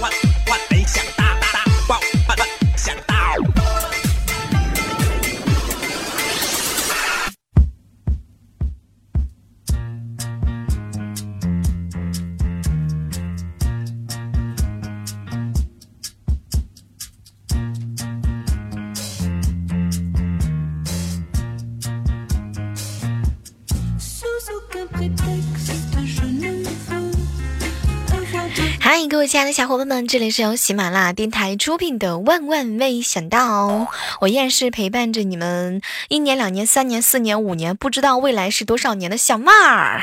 欢亲爱的小伙伴们，这里是由喜马拉雅电台出品的《万万没想到》，我依然是陪伴着你们一年、两年、三年、四年、五年，不知道未来是多少年的小妹儿。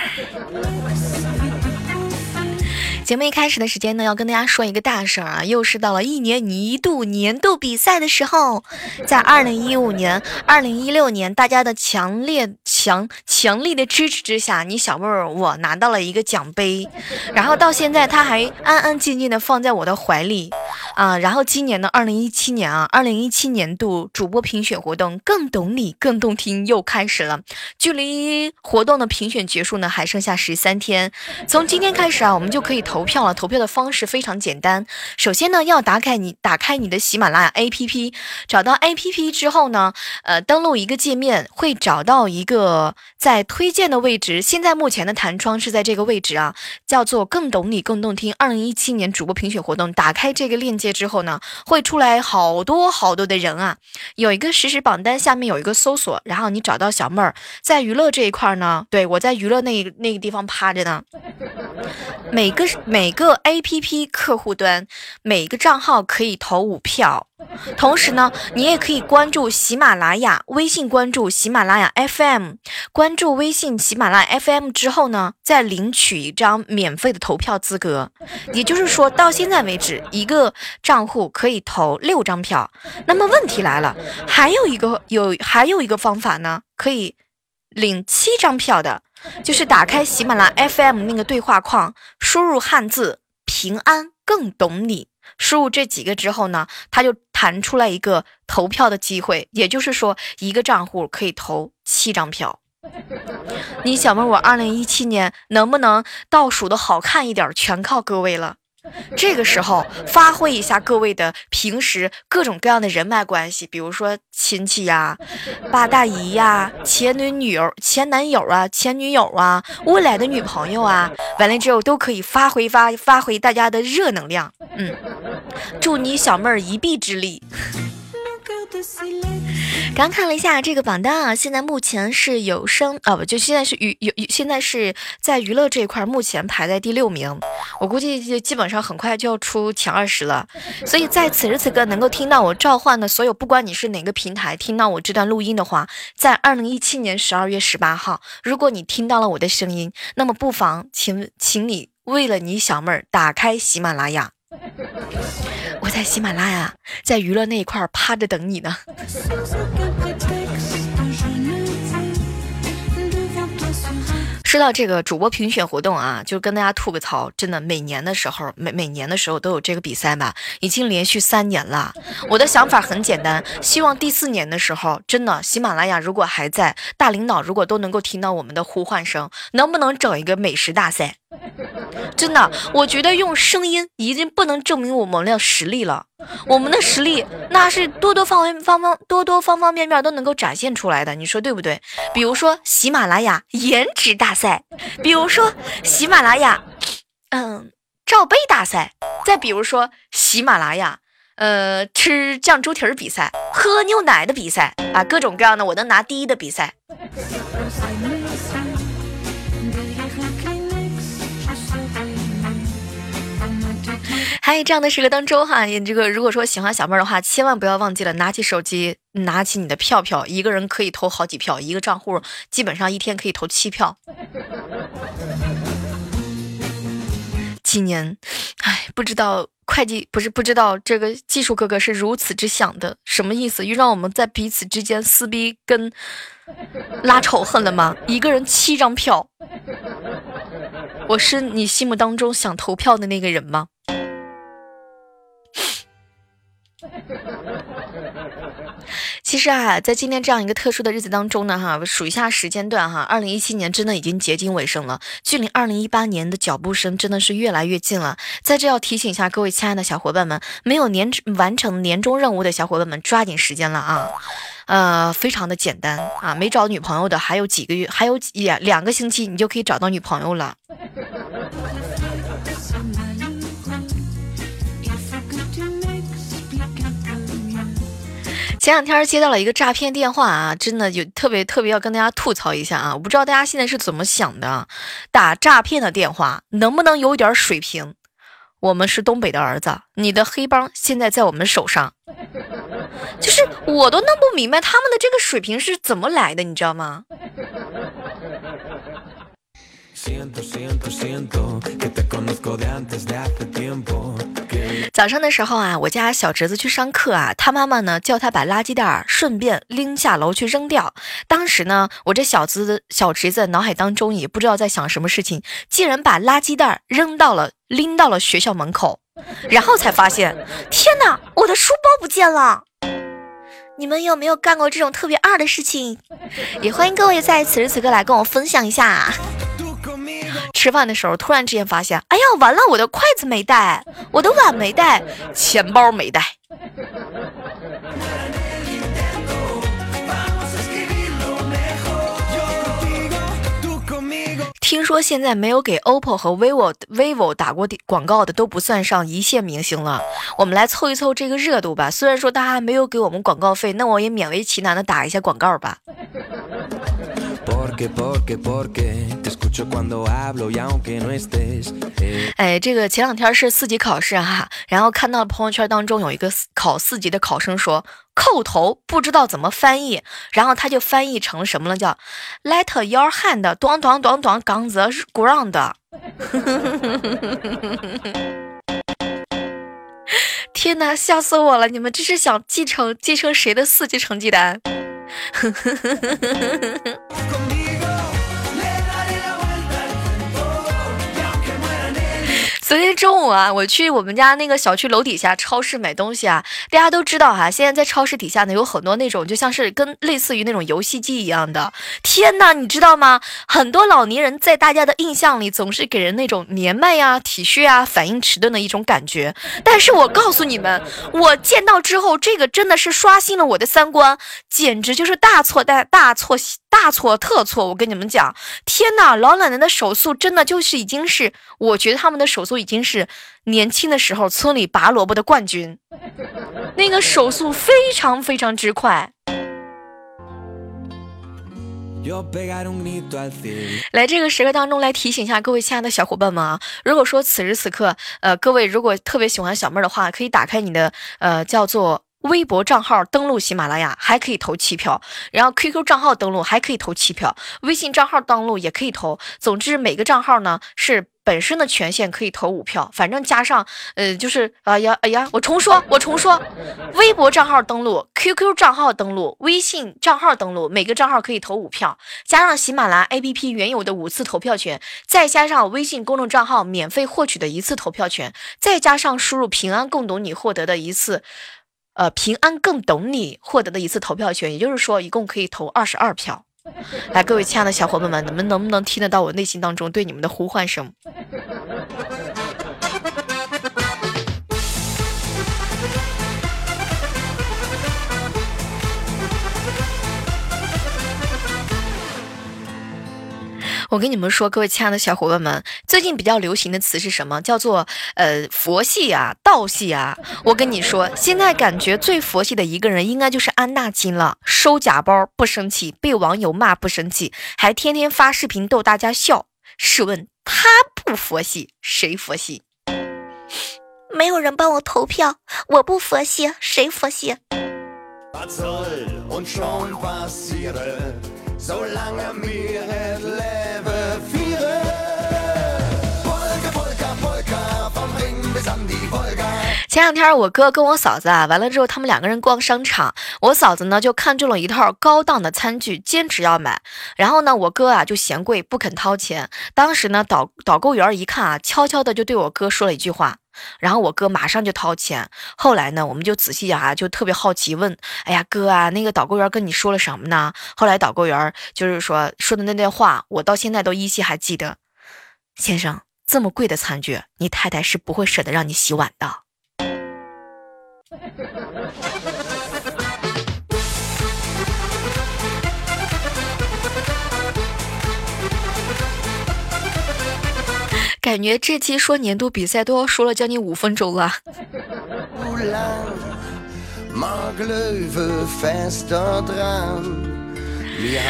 节目一开始的时间呢，要跟大家说一个大事儿啊，又是到了一年一度年度比赛的时候，在二零一五年、二零一六年，大家的强烈、强、强力的支持之下，你小妹儿我拿到了一个奖杯，然后到现在他还安安静静的放在我的怀里啊。然后今年的二零一七年啊，二零一七年度主播评选活动更懂你更动听又开始了，距离活动的评选结束呢，还剩下十三天，从今天开始啊，我们就可以投。投票了，投票的方式非常简单。首先呢，要打开你打开你的喜马拉雅 APP，找到 APP 之后呢，呃，登录一个界面，会找到一个在推荐的位置。现在目前的弹窗是在这个位置啊，叫做“更懂你更动听”二零一七年主播评选活动。打开这个链接之后呢，会出来好多好多的人啊，有一个实时榜单，下面有一个搜索，然后你找到小妹儿在娱乐这一块呢，对我在娱乐那那个地方趴着呢，每个。每个 A P P 客户端，每个账号可以投五票。同时呢，你也可以关注喜马拉雅，微信关注喜马拉雅 F M，关注微信喜马拉雅 F M 之后呢，再领取一张免费的投票资格。也就是说到现在为止，一个账户可以投六张票。那么问题来了，还有一个有还有一个方法呢，可以领七张票的。就是打开喜马拉 FM 那个对话框，输入汉字“平安更懂你”，输入这几个之后呢，它就弹出来一个投票的机会。也就是说，一个账户可以投七张票。你想问，我二零一七年能不能倒数的好看一点，全靠各位了。这个时候发挥一下各位的平时各种各样的人脉关系，比如说亲戚呀、八大姨呀、前女女友、前男友啊、前女友啊、未来的女朋友啊，完了之后都可以发挥发发挥大家的热能量。嗯，祝你小妹儿一臂之力。刚看了一下这个榜单啊，现在目前是有声啊，不就现在是娱有现在是在娱乐这一块，目前排在第六名。我估计就基本上很快就要出前二十了。所以在此时此刻能够听到我召唤的所有，不管你是哪个平台听到我这段录音的话，在二零一七年十二月十八号，如果你听到了我的声音，那么不妨请请你为了你小妹儿打开喜马拉雅。我在喜马拉雅，在娱乐那一块趴着等你呢。说到这个主播评选活动啊，就跟大家吐个槽，真的每年的时候，每每年的时候都有这个比赛吧，已经连续三年了。我的想法很简单，希望第四年的时候，真的喜马拉雅如果还在，大领导如果都能够听到我们的呼唤声，能不能整一个美食大赛？真的，我觉得用声音已经不能证明我们的实力了。我们的实力那是多多方方方方多多方方面面都能够展现出来的，你说对不对？比如说喜马拉雅颜值大赛，比如说喜马拉雅，嗯，罩杯大赛，再比如说喜马拉雅，呃，吃酱猪蹄儿比赛，喝牛奶的比赛啊，各种各样的我能拿第一的比赛。还有这样的时刻当中哈，你这个如果说喜欢小妹的话，千万不要忘记了拿起手机，拿起你的票票，一个人可以投好几票，一个账户基本上一天可以投七票。今年，哎，不知道会计不是不知道这个技术哥哥是如此之想的，什么意思？又让我们在彼此之间撕逼跟拉仇恨了吗？一个人七张票，我是你心目当中想投票的那个人吗？其实啊，在今天这样一个特殊的日子当中呢，哈，数一下时间段哈，二零一七年真的已经接近尾声了，距离二零一八年的脚步声真的是越来越近了。在这要提醒一下各位亲爱的小伙伴们，没有年完成年终任务的小伙伴们，抓紧时间了啊！呃，非常的简单啊，没找女朋友的还有几个月，还有两两个星期，你就可以找到女朋友了。前两天接到了一个诈骗电话啊，真的有特别特别要跟大家吐槽一下啊！我不知道大家现在是怎么想的，打诈骗的电话能不能有点水平？我们是东北的儿子，你的黑帮现在在我们手上，就是我都弄不明白他们的这个水平是怎么来的，你知道吗？早上的时候啊，我家小侄子去上课啊，他妈妈呢叫他把垃圾袋顺便拎下楼去扔掉。当时呢，我这小子小侄子脑海当中也不知道在想什么事情，竟然把垃圾袋扔到了拎到了学校门口，然后才发现，天哪，我的书包不见了！你们有没有干过这种特别二的事情？也欢迎各位在此时此刻来跟我分享一下。吃饭的时候，突然之间发现，哎呀，完了，我的筷子没带，我的碗没带，钱包没带。听说现在没有给 OPPO 和 vivo vivo 打过广告的都不算上一线明星了。我们来凑一凑这个热度吧。虽然说大家没有给我们广告费，那我也勉为其难的打一下广告吧。哎，这个前两天是四级考试哈，然后看到朋友圈当中有一个考四级的考生说叩头不知道怎么翻译，然后他就翻译成什么了，叫 Let your hand 咚咚咚咚 on the ground。天哪，吓死我了！你们这是想继承继承谁的四级成绩单？昨天中午啊，我去我们家那个小区楼底下超市买东西啊。大家都知道哈，现在在超市底下呢有很多那种就像是跟类似于那种游戏机一样的。天呐，你知道吗？很多老年人在大家的印象里总是给人那种年迈呀、体虚啊、反应迟钝的一种感觉。但是我告诉你们，我见到之后，这个真的是刷新了我的三观，简直就是大错大大错大错特错。我跟你们讲，天呐，老奶奶的手速真的就是已经是，我觉得他们的手速。已经是年轻的时候村里拔萝卜的冠军，那个手速非常非常之快。来这个时刻当中来提醒一下各位亲爱的小伙伴们啊，如果说此时此刻，呃，各位如果特别喜欢小妹儿的话，可以打开你的呃叫做。微博账号登录喜马拉雅还可以投七票，然后 QQ 账号登录还可以投七票，微信账号登录也可以投。总之每个账号呢是本身的权限可以投五票，反正加上呃就是哎呀哎呀，我重说我重说，微博账号登录、QQ 账号登录、微信账号登录，每个账号可以投五票，加上喜马拉雅 APP 原有的五次投票权，再加上微信公众账号免费获取的一次投票权，再加上输入平安共读你获得的一次。呃，平安更懂你获得的一次投票权，也就是说，一共可以投二十二票。来，各位亲爱的小伙伴们，你们能不能听得到我内心当中对你们的呼唤声？我跟你们说，各位亲爱的小伙伴们，最近比较流行的词是什么？叫做呃佛系啊，道系啊。我跟你说，现在感觉最佛系的一个人，应该就是安娜金了。收假包不生气，被网友骂不生气，还天天发视频逗大家笑。试问他不佛系，谁佛系？没有人帮我投票，我不佛系，谁佛系？前两天我哥跟我嫂子啊，完了之后他们两个人逛商场，我嫂子呢就看中了一套高档的餐具，坚持要买。然后呢，我哥啊就嫌贵不肯掏钱。当时呢导导购员一看啊，悄悄的就对我哥说了一句话：“然后我哥马上就掏钱。后来呢，我们就仔细啊，就特别好奇问：“哎呀，哥啊，那个导购员跟你说了什么呢？”后来导购员就是说说的那段话，我到现在都依稀还记得。先生，这么贵的餐具，你太太是不会舍得让你洗碗的。感觉这期说年度比赛都要说了将近五分钟了。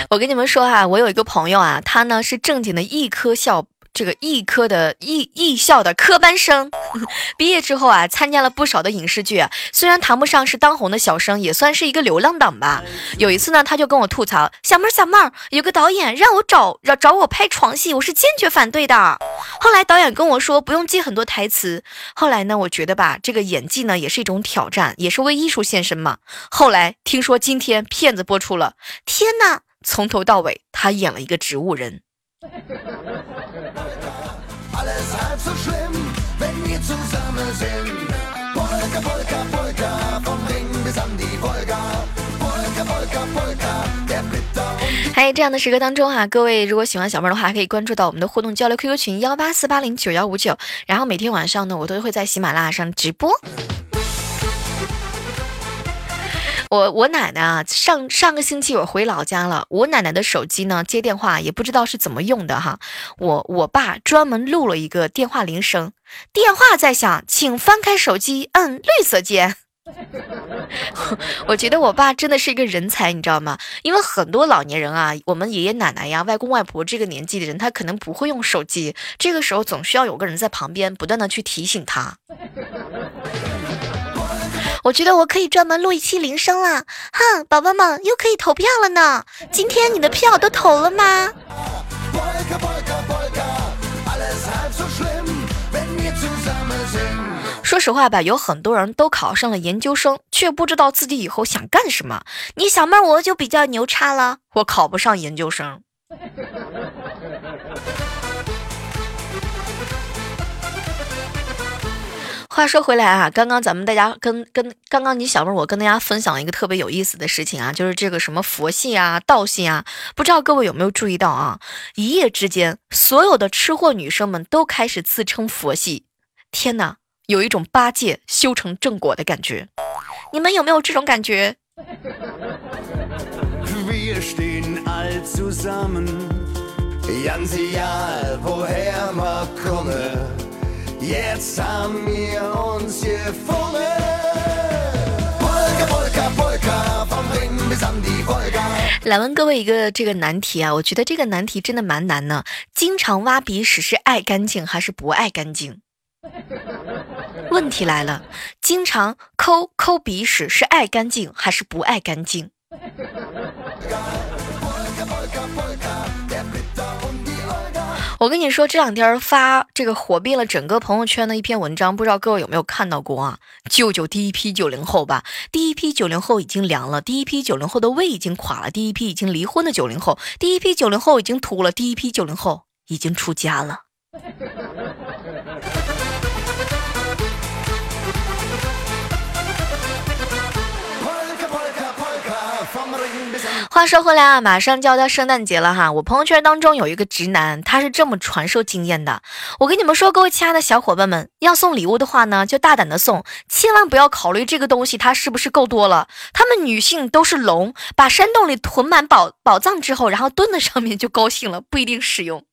我跟你们说哈，我有一个朋友啊，他呢是正经的一科校。这个艺科的艺艺校的科班生，毕业之后啊，参加了不少的影视剧，虽然谈不上是当红的小生，也算是一个流浪党吧。有一次呢，他就跟我吐槽：“小妹儿，小妹儿，有个导演让我找找找我拍床戏，我是坚决反对的。”后来导演跟我说不用记很多台词。后来呢，我觉得吧，这个演技呢也是一种挑战，也是为艺术献身嘛。后来听说今天片子播出了，天哪，从头到尾他演了一个植物人。还有这样的时刻当中哈，各位如果喜欢小妹的话，可以关注到我们的互动交流 QQ 群幺八四八零九幺五九，然后每天晚上呢，我都会在喜马拉雅上直播。我我奶奶啊，上上个星期我回老家了，我奶奶的手机呢接电话也不知道是怎么用的哈，我我爸专门录了一个电话铃声，电话在响，请翻开手机，摁绿色键。我觉得我爸真的是一个人才，你知道吗？因为很多老年人啊，我们爷爷奶奶呀、外公外婆这个年纪的人，他可能不会用手机，这个时候总需要有个人在旁边不断的去提醒他。我觉得我可以专门录一期铃声了，哼，宝宝们又可以投票了呢。今天你的票都投了吗？说实话吧，有很多人都考上了研究生，却不知道自己以后想干什么。你小妹我就比较牛叉了，我考不上研究生。话说回来啊，刚刚咱们大家跟跟刚刚你小妹我跟大家分享了一个特别有意思的事情啊，就是这个什么佛系啊、道系啊，不知道各位有没有注意到啊？一夜之间，所有的吃货女生们都开始自称佛系，天哪，有一种八戒修成正果的感觉，你们有没有这种感觉？来问各位一个这个难题啊，我觉得这个难题真的蛮难呢。经常挖鼻屎是爱干净还是不爱干净？问题来了，经常抠抠鼻屎是爱干净还是不爱干净？我跟你说，这两天发这个火遍了整个朋友圈的一篇文章，不知道各位有没有看到过啊？舅舅第一批九零后吧！第一批九零后已经凉了，第一批九零后的胃已经垮了，第一批已经离婚的九零后，第一批九零后已经秃了，第一批九零后已经出家了。话说回来啊，马上就要到圣诞节了哈。我朋友圈当中有一个直男，他是这么传授经验的。我跟你们说，各位亲爱的小伙伴们，要送礼物的话呢，就大胆的送，千万不要考虑这个东西它是不是够多了。他们女性都是龙，把山洞里囤满宝宝藏之后，然后蹲在上面就高兴了，不一定实用。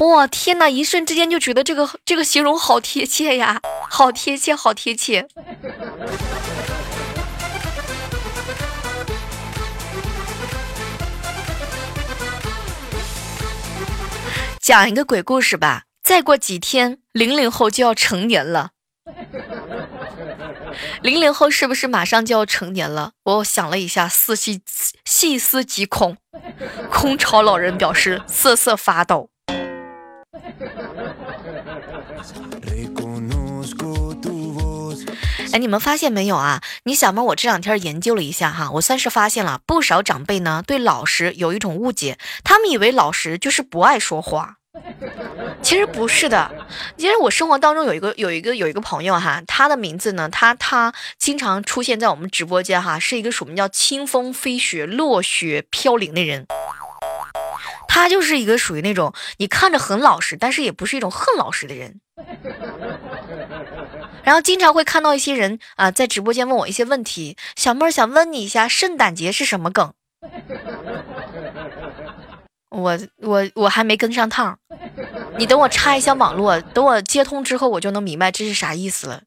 哇天哪，一瞬之间就觉得这个这个形容好贴切呀，好贴切，好贴切。讲一个鬼故事吧。再过几天，零零后就要成年了。零零后是不是马上就要成年了？我想了一下，细细细思极恐。空巢老人表示瑟瑟发抖。哎，你们发现没有啊？你小妹，我这两天研究了一下哈，我算是发现了不少长辈呢对老实有一种误解，他们以为老实就是不爱说话。其实不是的，其实我生活当中有一个有一个有一个朋友哈，他的名字呢，他他经常出现在我们直播间哈，是一个什么叫清风飞雪、落雪飘零的人。他就是一个属于那种你看着很老实，但是也不是一种很老实的人。然后经常会看到一些人啊，在直播间问我一些问题，小妹儿想问你一下，圣诞节是什么梗？我我我还没跟上趟，你等我插一下网络，等我接通之后，我就能明白这是啥意思了。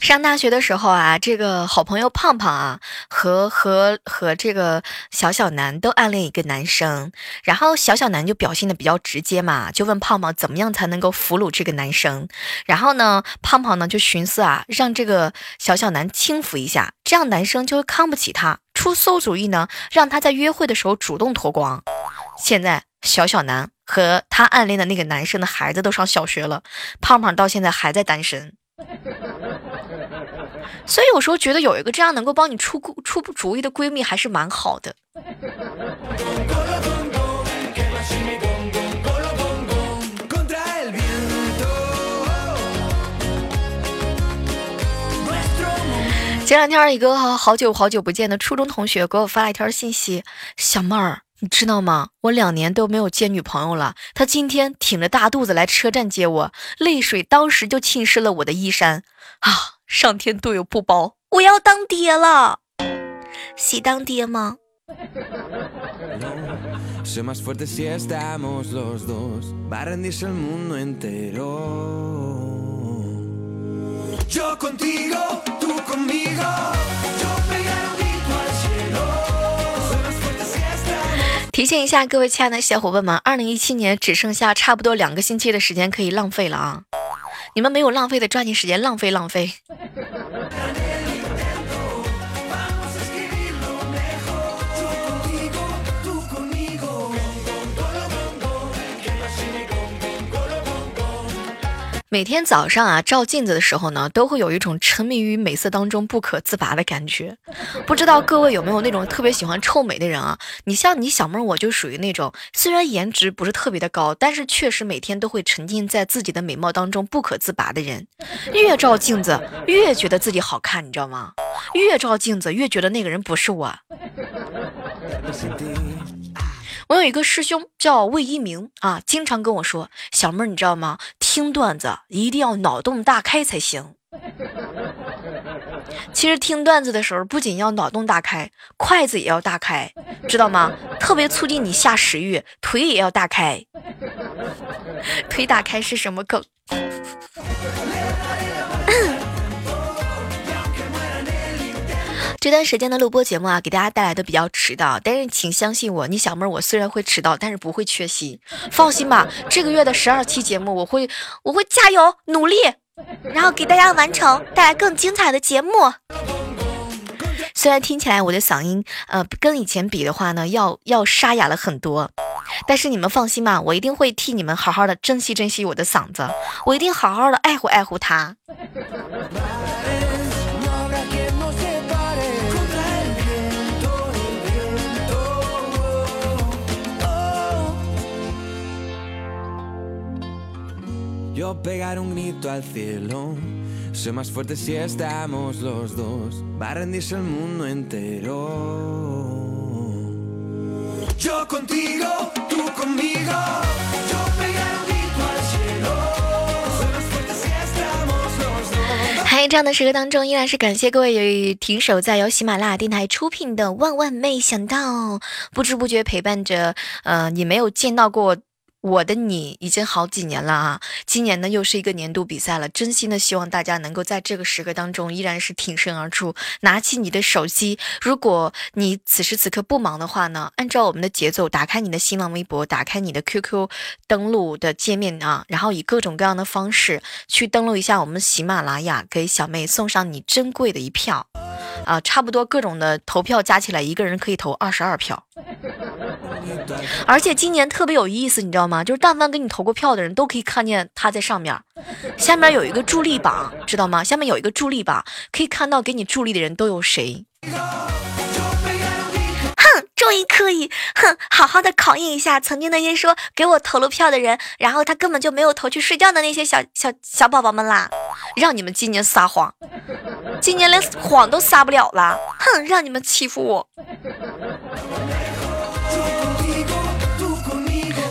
上大学的时候啊，这个好朋友胖胖啊，和和和这个小小男都暗恋一个男生，然后小小男就表现的比较直接嘛，就问胖胖怎么样才能够俘虏这个男生，然后呢，胖胖呢就寻思啊，让这个小小男轻浮一下，这样男生就会看不起他，出馊主意呢，让他在约会的时候主动脱光。现在小小男和他暗恋的那个男生的孩子都上小学了，胖胖到现在还在单身。所以有时候觉得有一个这样能够帮你出出主意的闺蜜还是蛮好的。前两天一个好久好久不见的初中同学给我发了一条信息：“小妹儿，你知道吗？我两年都没有见女朋友了。他今天挺着大肚子来车站接我，泪水当时就浸湿了我的衣衫啊！”上天对我不薄，我要当爹了，喜当爹吗？提醒一下各位亲爱的小伙伴们，二零一七年只剩下差不多两个星期的时间可以浪费了啊！你们没有浪费的，抓紧时间浪费浪费。每天早上啊，照镜子的时候呢，都会有一种沉迷于美色当中不可自拔的感觉。不知道各位有没有那种特别喜欢臭美的人啊？你像你小妹，我就属于那种虽然颜值不是特别的高，但是确实每天都会沉浸在自己的美貌当中不可自拔的人。越照镜子越觉得自己好看，你知道吗？越照镜子越觉得那个人不是我。我有一个师兄叫魏一鸣啊，经常跟我说：“小妹儿，你知道吗？听段子一定要脑洞大开才行。”其实听段子的时候，不仅要脑洞大开，筷子也要大开，知道吗？特别促进你下食欲，腿也要大开。腿打开是什么梗？这段时间的录播节目啊，给大家带来的比较迟到，但是请相信我，你小妹儿我虽然会迟到，但是不会缺席，放心吧。这个月的十二期节目，我会我会加油努力，然后给大家完成带来更精彩的节目。虽然听起来我的嗓音呃跟以前比的话呢，要要沙哑了很多，但是你们放心吧，我一定会替你们好好的珍惜珍惜我的嗓子，我一定好好的爱护爱护它。嗨，这样的时刻当中，依然是感谢各位停守在由喜马拉雅电台出品的《万万没想到》，不知不觉陪伴着，呃，你没有见到过。我的你已经好几年了啊！今年呢又是一个年度比赛了，真心的希望大家能够在这个时刻当中依然是挺身而出，拿起你的手机。如果你此时此刻不忙的话呢，按照我们的节奏，打开你的新浪微博，打开你的 QQ 登录的界面啊，然后以各种各样的方式去登录一下我们喜马拉雅，给小妹送上你珍贵的一票啊！差不多各种的投票加起来，一个人可以投二十二票。而且今年特别有意思，你知道吗？就是但凡给你投过票的人都可以看见他在上面，下面有一个助力榜，知道吗？下面有一个助力榜，可以看到给你助力的人都有谁。可以可以，哼，好好的考验一下曾经那些说给我投了票的人，然后他根本就没有投去睡觉的那些小小小宝宝们啦，让你们今年撒谎，今年连谎都撒不了了，哼，让你们欺负我。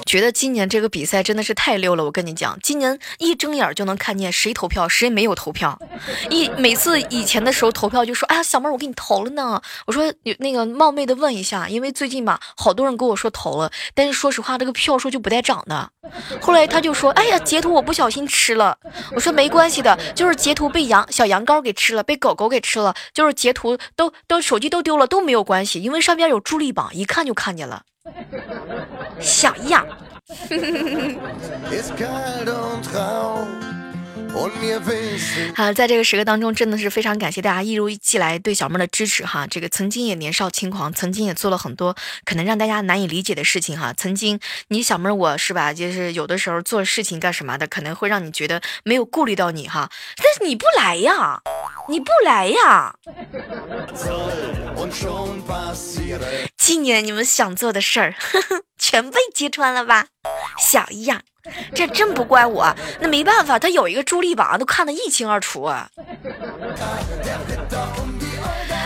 觉得今年这个比赛真的是太溜了，我跟你讲，今年一睁眼就能看见谁投票，谁没有投票。一每次以前的时候投票就说，哎呀，小妹儿我给你投了呢。我说那个冒昧的问一下，因为最近吧，好多人跟我说投了，但是说实话，这个票数就不带涨的。后来他就说，哎呀，截图我不小心吃了。我说没关系的，就是截图被羊小羊羔给吃了，被狗狗给吃了，就是截图都都手机都丢了都没有关系，因为上边有助力榜，一看就看见了。小样。好，在这个时刻当中，真的是非常感谢大家一如既来对小妹的支持哈。这个曾经也年少轻狂，曾经也做了很多可能让大家难以理解的事情哈。曾经你小妹我是吧，就是有的时候做事情干什么的，可能会让你觉得没有顾虑到你哈。但是你不来呀，你不来呀。今年你们想做的事儿，全被揭穿了吧，小样。这真不怪我，那没办法，他有一个助力榜，都看得一清二楚啊。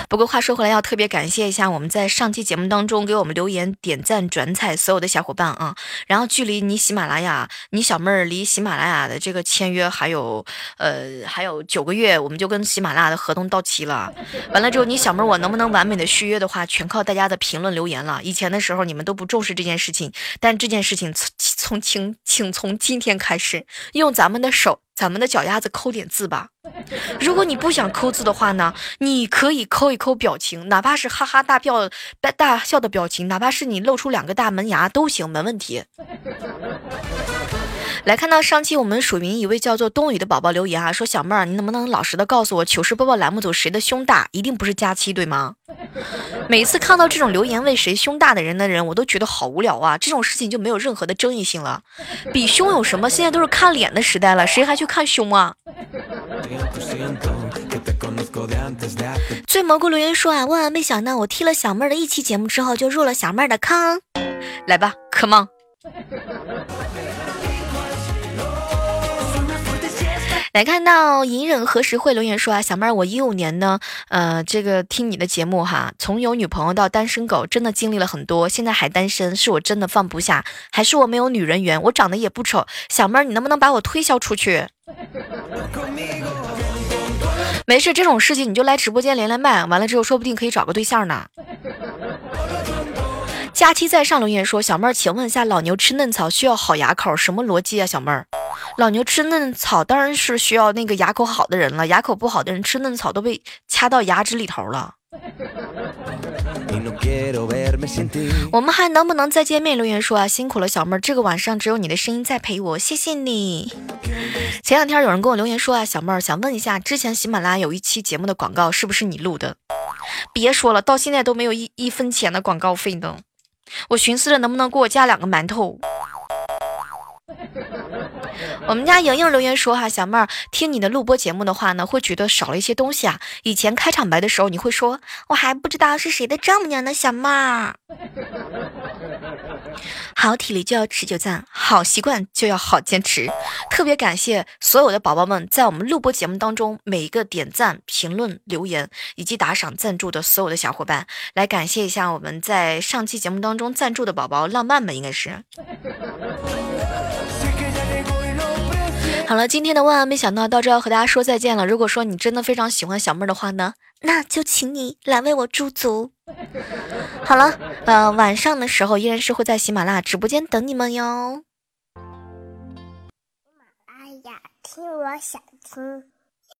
不过话说回来，要特别感谢一下我们在上期节目当中给我们留言、点赞、转采所有的小伙伴啊。然后距离你喜马拉雅，你小妹儿离喜马拉雅的这个签约还有呃还有九个月，我们就跟喜马拉雅的合同到期了。完了之后，你小妹儿我能不能完美的续约的话，全靠大家的评论留言了。以前的时候你们都不重视这件事情，但这件事情从请请从今天开始，用咱们的手。咱们的脚丫子抠点字吧。如果你不想抠字的话呢，你可以抠一抠表情，哪怕是哈哈大笑、大大笑的表情，哪怕是你露出两个大门牙都行，没问题。来看到上期我们署名一位叫做冬雨的宝宝留言啊，说小妹儿，你能不能老实的告诉我糗事播报栏目组谁的胸大？一定不是佳期对吗？每次看到这种留言为谁胸大的人的人，我都觉得好无聊啊！这种事情就没有任何的争议性了。比胸有什么？现在都是看脸的时代了，谁还去看胸啊？醉蘑菇留言说啊，万万没想到我踢了小妹儿的一期节目之后，就入了小妹儿的坑。来吧，come on。来看到隐忍何时会留言说啊，小妹儿，我一五年呢，呃，这个听你的节目哈，从有女朋友到单身狗，真的经历了很多，现在还单身，是我真的放不下，还是我没有女人缘？我长得也不丑，小妹儿，你能不能把我推销出去？没事，这种事情你就来直播间连连麦，完了之后说不定可以找个对象呢。假期在上留言说，小妹儿，请问一下，老牛吃嫩草需要好牙口，什么逻辑啊？小妹儿。老牛吃嫩草当然是需要那个牙口好的人了，牙口不好的人吃嫩草都被掐到牙齿里头了。我们还能不能再见面？留言说啊，辛苦了小妹儿，这个晚上只有你的声音在陪我，谢谢你。前两天有人跟我留言说啊，小妹儿想问一下，之前喜马拉雅有一期节目的广告是不是你录的？别说了，到现在都没有一一分钱的广告费呢。我寻思着能不能给我加两个馒头。我们家莹莹留言说哈，小妹儿听你的录播节目的话呢，会觉得少了一些东西啊。以前开场白的时候，你会说我还不知道是谁的丈母娘呢，小妹儿。好体力就要持久战，好习惯就要好坚持。特别感谢所有的宝宝们在我们录播节目当中每一个点赞、评论、留言以及打赏赞助的所有的小伙伴，来感谢一下我们在上期节目当中赞助的宝宝，浪漫吧应该是。好了，今天的万万没想到到这要和大家说再见了。如果说你真的非常喜欢小妹儿的话呢，那就请你来为我驻足。好了，呃，晚上的时候依然是会在喜马拉雅直播间等你们哟。哎呀听，我想听。